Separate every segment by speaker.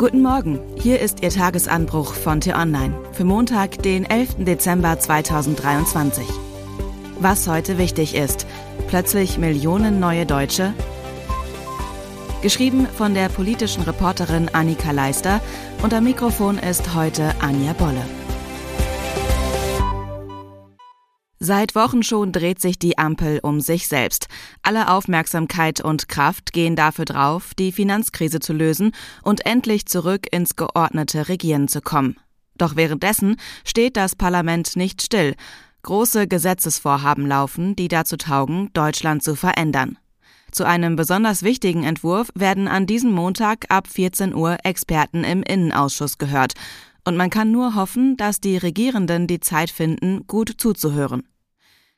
Speaker 1: Guten Morgen, hier ist Ihr Tagesanbruch von T-Online für Montag, den 11. Dezember 2023. Was heute wichtig ist, plötzlich Millionen neue Deutsche? Geschrieben von der politischen Reporterin Annika Leister und am Mikrofon ist heute Anja Bolle. Seit Wochen schon dreht sich die Ampel um sich selbst. Alle Aufmerksamkeit und Kraft gehen dafür drauf, die Finanzkrise zu lösen und endlich zurück ins geordnete Regieren zu kommen. Doch währenddessen steht das Parlament nicht still. Große Gesetzesvorhaben laufen, die dazu taugen, Deutschland zu verändern. Zu einem besonders wichtigen Entwurf werden an diesem Montag ab 14 Uhr Experten im Innenausschuss gehört. Und man kann nur hoffen, dass die Regierenden die Zeit finden, gut zuzuhören.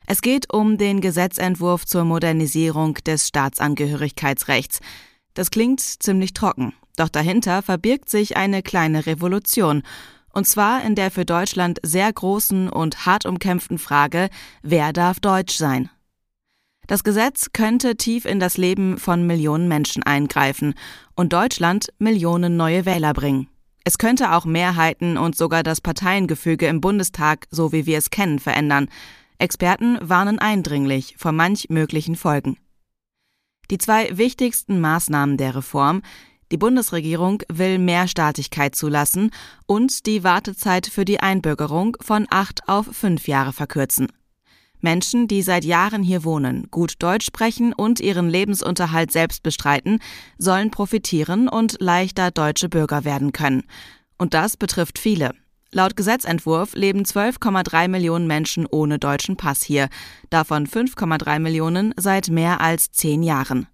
Speaker 1: Es geht um den Gesetzentwurf zur Modernisierung des Staatsangehörigkeitsrechts. Das klingt ziemlich trocken, doch dahinter verbirgt sich eine kleine Revolution, und zwar in der für Deutschland sehr großen und hart umkämpften Frage, wer darf Deutsch sein? Das Gesetz könnte tief in das Leben von Millionen Menschen eingreifen und Deutschland Millionen neue Wähler bringen. Es könnte auch Mehrheiten und sogar das Parteiengefüge im Bundestag, so wie wir es kennen, verändern. Experten warnen eindringlich vor manch möglichen Folgen. Die zwei wichtigsten Maßnahmen der Reform die Bundesregierung will mehr Staatlichkeit zulassen und die Wartezeit für die Einbürgerung von acht auf fünf Jahre verkürzen. Menschen, die seit Jahren hier wohnen, gut Deutsch sprechen und ihren Lebensunterhalt selbst bestreiten, sollen profitieren und leichter deutsche Bürger werden können. Und das betrifft viele. Laut Gesetzentwurf leben 12,3 Millionen Menschen ohne deutschen Pass hier, davon 5,3 Millionen seit mehr als zehn Jahren.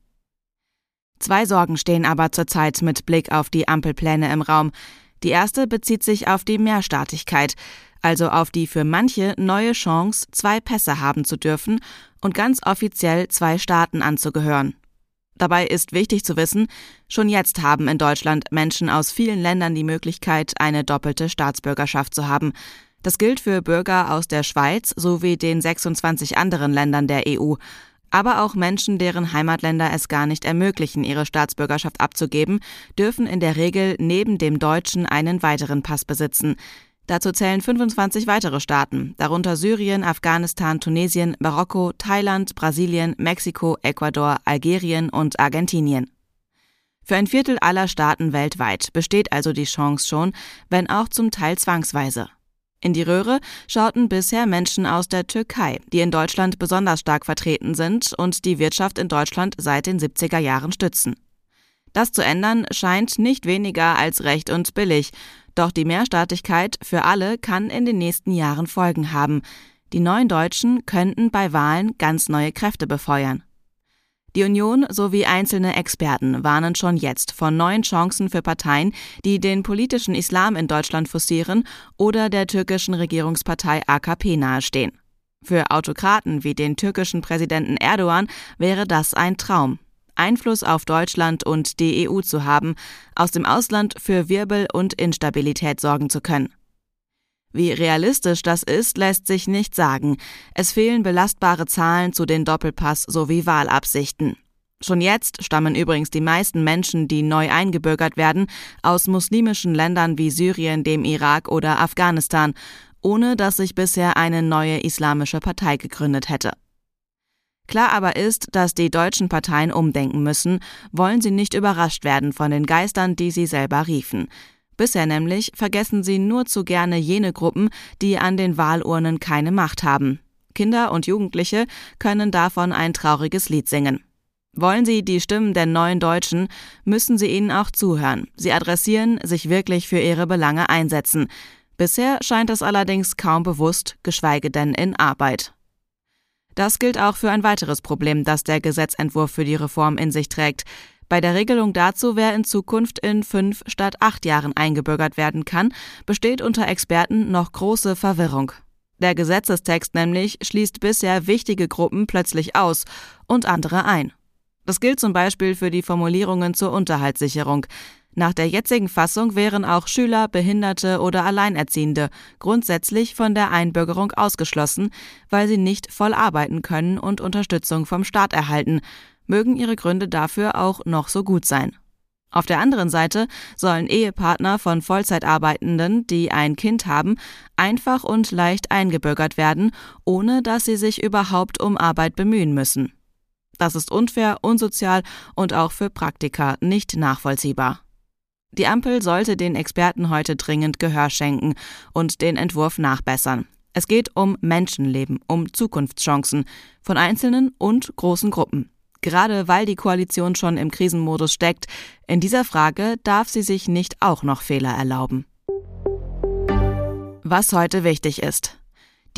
Speaker 1: Zwei Sorgen stehen aber zurzeit mit Blick auf die Ampelpläne im Raum. Die erste bezieht sich auf die Mehrstaatigkeit, also auf die für manche neue Chance, zwei Pässe haben zu dürfen und ganz offiziell zwei Staaten anzugehören. Dabei ist wichtig zu wissen, schon jetzt haben in Deutschland Menschen aus vielen Ländern die Möglichkeit, eine doppelte Staatsbürgerschaft zu haben. Das gilt für Bürger aus der Schweiz sowie den 26 anderen Ländern der EU, aber auch Menschen, deren Heimatländer es gar nicht ermöglichen, ihre Staatsbürgerschaft abzugeben, dürfen in der Regel neben dem deutschen einen weiteren Pass besitzen. Dazu zählen 25 weitere Staaten, darunter Syrien, Afghanistan, Tunesien, Marokko, Thailand, Brasilien, Mexiko, Ecuador, Algerien und Argentinien. Für ein Viertel aller Staaten weltweit besteht also die Chance schon, wenn auch zum Teil zwangsweise. In die Röhre schauten bisher Menschen aus der Türkei, die in Deutschland besonders stark vertreten sind und die Wirtschaft in Deutschland seit den 70er Jahren stützen. Das zu ändern scheint nicht weniger als recht und billig, doch die Mehrstaatlichkeit für alle kann in den nächsten Jahren Folgen haben. Die neuen Deutschen könnten bei Wahlen ganz neue Kräfte befeuern. Die Union sowie einzelne Experten warnen schon jetzt von neuen Chancen für Parteien, die den politischen Islam in Deutschland forcieren oder der türkischen Regierungspartei AKP nahestehen. Für Autokraten wie den türkischen Präsidenten Erdogan wäre das ein Traum. Einfluss auf Deutschland und die EU zu haben, aus dem Ausland für Wirbel und Instabilität sorgen zu können. Wie realistisch das ist, lässt sich nicht sagen. Es fehlen belastbare Zahlen zu den Doppelpass sowie Wahlabsichten. Schon jetzt stammen übrigens die meisten Menschen, die neu eingebürgert werden, aus muslimischen Ländern wie Syrien, dem Irak oder Afghanistan, ohne dass sich bisher eine neue islamische Partei gegründet hätte. Klar aber ist, dass die deutschen Parteien umdenken müssen, wollen sie nicht überrascht werden von den Geistern, die sie selber riefen. Bisher nämlich vergessen sie nur zu gerne jene Gruppen, die an den Wahlurnen keine Macht haben. Kinder und Jugendliche können davon ein trauriges Lied singen. Wollen Sie die Stimmen der neuen Deutschen, müssen Sie ihnen auch zuhören. Sie adressieren, sich wirklich für ihre Belange einsetzen. Bisher scheint es allerdings kaum bewusst, geschweige denn in Arbeit. Das gilt auch für ein weiteres Problem, das der Gesetzentwurf für die Reform in sich trägt. Bei der Regelung dazu, wer in Zukunft in fünf statt acht Jahren eingebürgert werden kann, besteht unter Experten noch große Verwirrung. Der Gesetzestext nämlich schließt bisher wichtige Gruppen plötzlich aus und andere ein. Das gilt zum Beispiel für die Formulierungen zur Unterhaltssicherung. Nach der jetzigen Fassung wären auch Schüler, Behinderte oder Alleinerziehende grundsätzlich von der Einbürgerung ausgeschlossen, weil sie nicht voll arbeiten können und Unterstützung vom Staat erhalten, mögen ihre Gründe dafür auch noch so gut sein. Auf der anderen Seite sollen Ehepartner von Vollzeitarbeitenden, die ein Kind haben, einfach und leicht eingebürgert werden, ohne dass sie sich überhaupt um Arbeit bemühen müssen. Das ist unfair, unsozial und auch für Praktiker nicht nachvollziehbar. Die Ampel sollte den Experten heute dringend Gehör schenken und den Entwurf nachbessern. Es geht um Menschenleben, um Zukunftschancen von einzelnen und großen Gruppen. Gerade weil die Koalition schon im Krisenmodus steckt, in dieser Frage darf sie sich nicht auch noch Fehler erlauben. Was heute wichtig ist.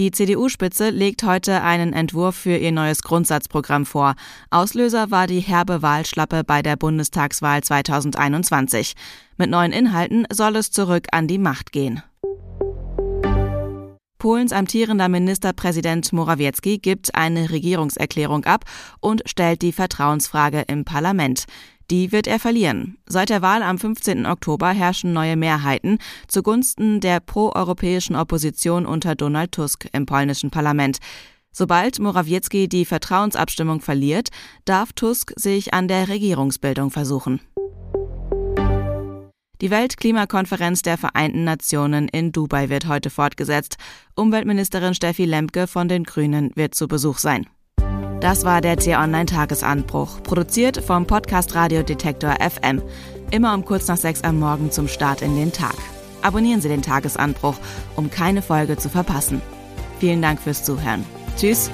Speaker 1: Die CDU-Spitze legt heute einen Entwurf für ihr neues Grundsatzprogramm vor. Auslöser war die herbe Wahlschlappe bei der Bundestagswahl 2021. Mit neuen Inhalten soll es zurück an die Macht gehen. Polens amtierender Ministerpräsident Morawiecki gibt eine Regierungserklärung ab und stellt die Vertrauensfrage im Parlament. Die wird er verlieren. Seit der Wahl am 15. Oktober herrschen neue Mehrheiten zugunsten der proeuropäischen Opposition unter Donald Tusk im polnischen Parlament. Sobald Morawiecki die Vertrauensabstimmung verliert, darf Tusk sich an der Regierungsbildung versuchen. Die Weltklimakonferenz der Vereinten Nationen in Dubai wird heute fortgesetzt. Umweltministerin Steffi Lemke von den Grünen wird zu Besuch sein. Das war der T-Online-Tagesanbruch, produziert vom Podcast Radio Detektor FM. Immer um kurz nach sechs am Morgen zum Start in den Tag. Abonnieren Sie den Tagesanbruch, um keine Folge zu verpassen. Vielen Dank fürs Zuhören. Tschüss.